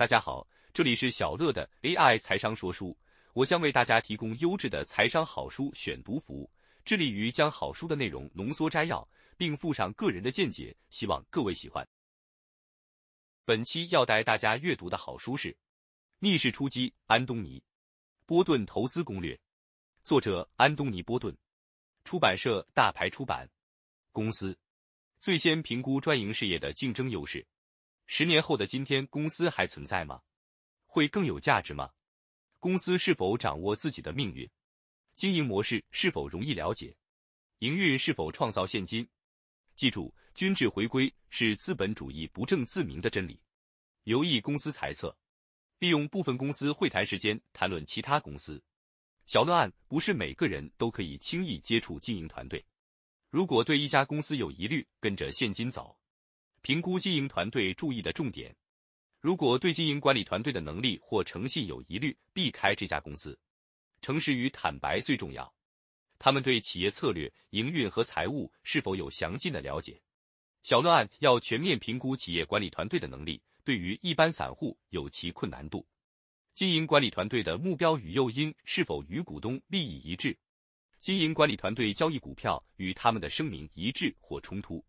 大家好，这里是小乐的 AI 财商说书，我将为大家提供优质的财商好书选读服务，致力于将好书的内容浓缩摘要，并附上个人的见解，希望各位喜欢。本期要带大家阅读的好书是《逆势出击》，安东尼·波顿投资攻略，作者安东尼·波顿，出版社大牌出版公司。最先评估专营事业的竞争优势。十年后的今天，公司还存在吗？会更有价值吗？公司是否掌握自己的命运？经营模式是否容易了解？营运是否创造现金？记住，均质回归是资本主义不证自明的真理。留意公司财测，利用部分公司会谈时间谈论其他公司。小论案不是每个人都可以轻易接触经营团队。如果对一家公司有疑虑，跟着现金走。评估经营团队注意的重点：如果对经营管理团队的能力或诚信有疑虑，避开这家公司。诚实与坦白最重要。他们对企业策略、营运和财务是否有详尽的了解？小论案要全面评估企业管理团队的能力，对于一般散户有其困难度。经营管理团队的目标与诱因是否与股东利益一致？经营管理团队交易股票与他们的声明一致或冲突？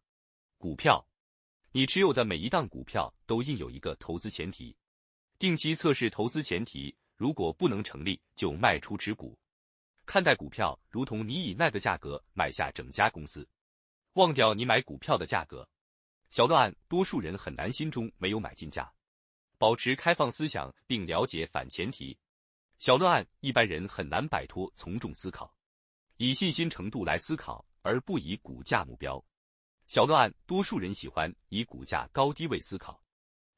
股票。你持有的每一档股票都印有一个投资前提，定期测试投资前提，如果不能成立，就卖出持股。看待股票如同你以那个价格买下整家公司，忘掉你买股票的价格。小论案，多数人很难心中没有买进价，保持开放思想并了解反前提。小论案，一般人很难摆脱从众思考，以信心程度来思考，而不以股价目标。小乱，多数人喜欢以股价高低位思考，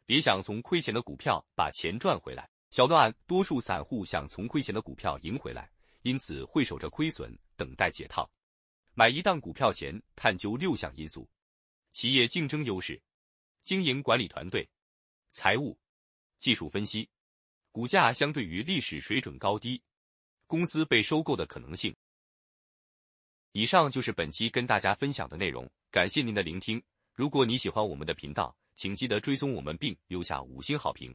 别想从亏钱的股票把钱赚回来。小乱，多数散户想从亏钱的股票赢回来，因此会守着亏损，等待解套。买一档股票前，探究六项因素：企业竞争优势、经营管理团队、财务、技术分析、股价相对于历史水准高低、公司被收购的可能性。以上就是本期跟大家分享的内容。感谢您的聆听。如果你喜欢我们的频道，请记得追踪我们并留下五星好评。